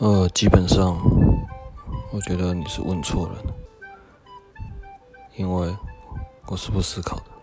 呃基本上我觉得你是问错了因为我是不思考的。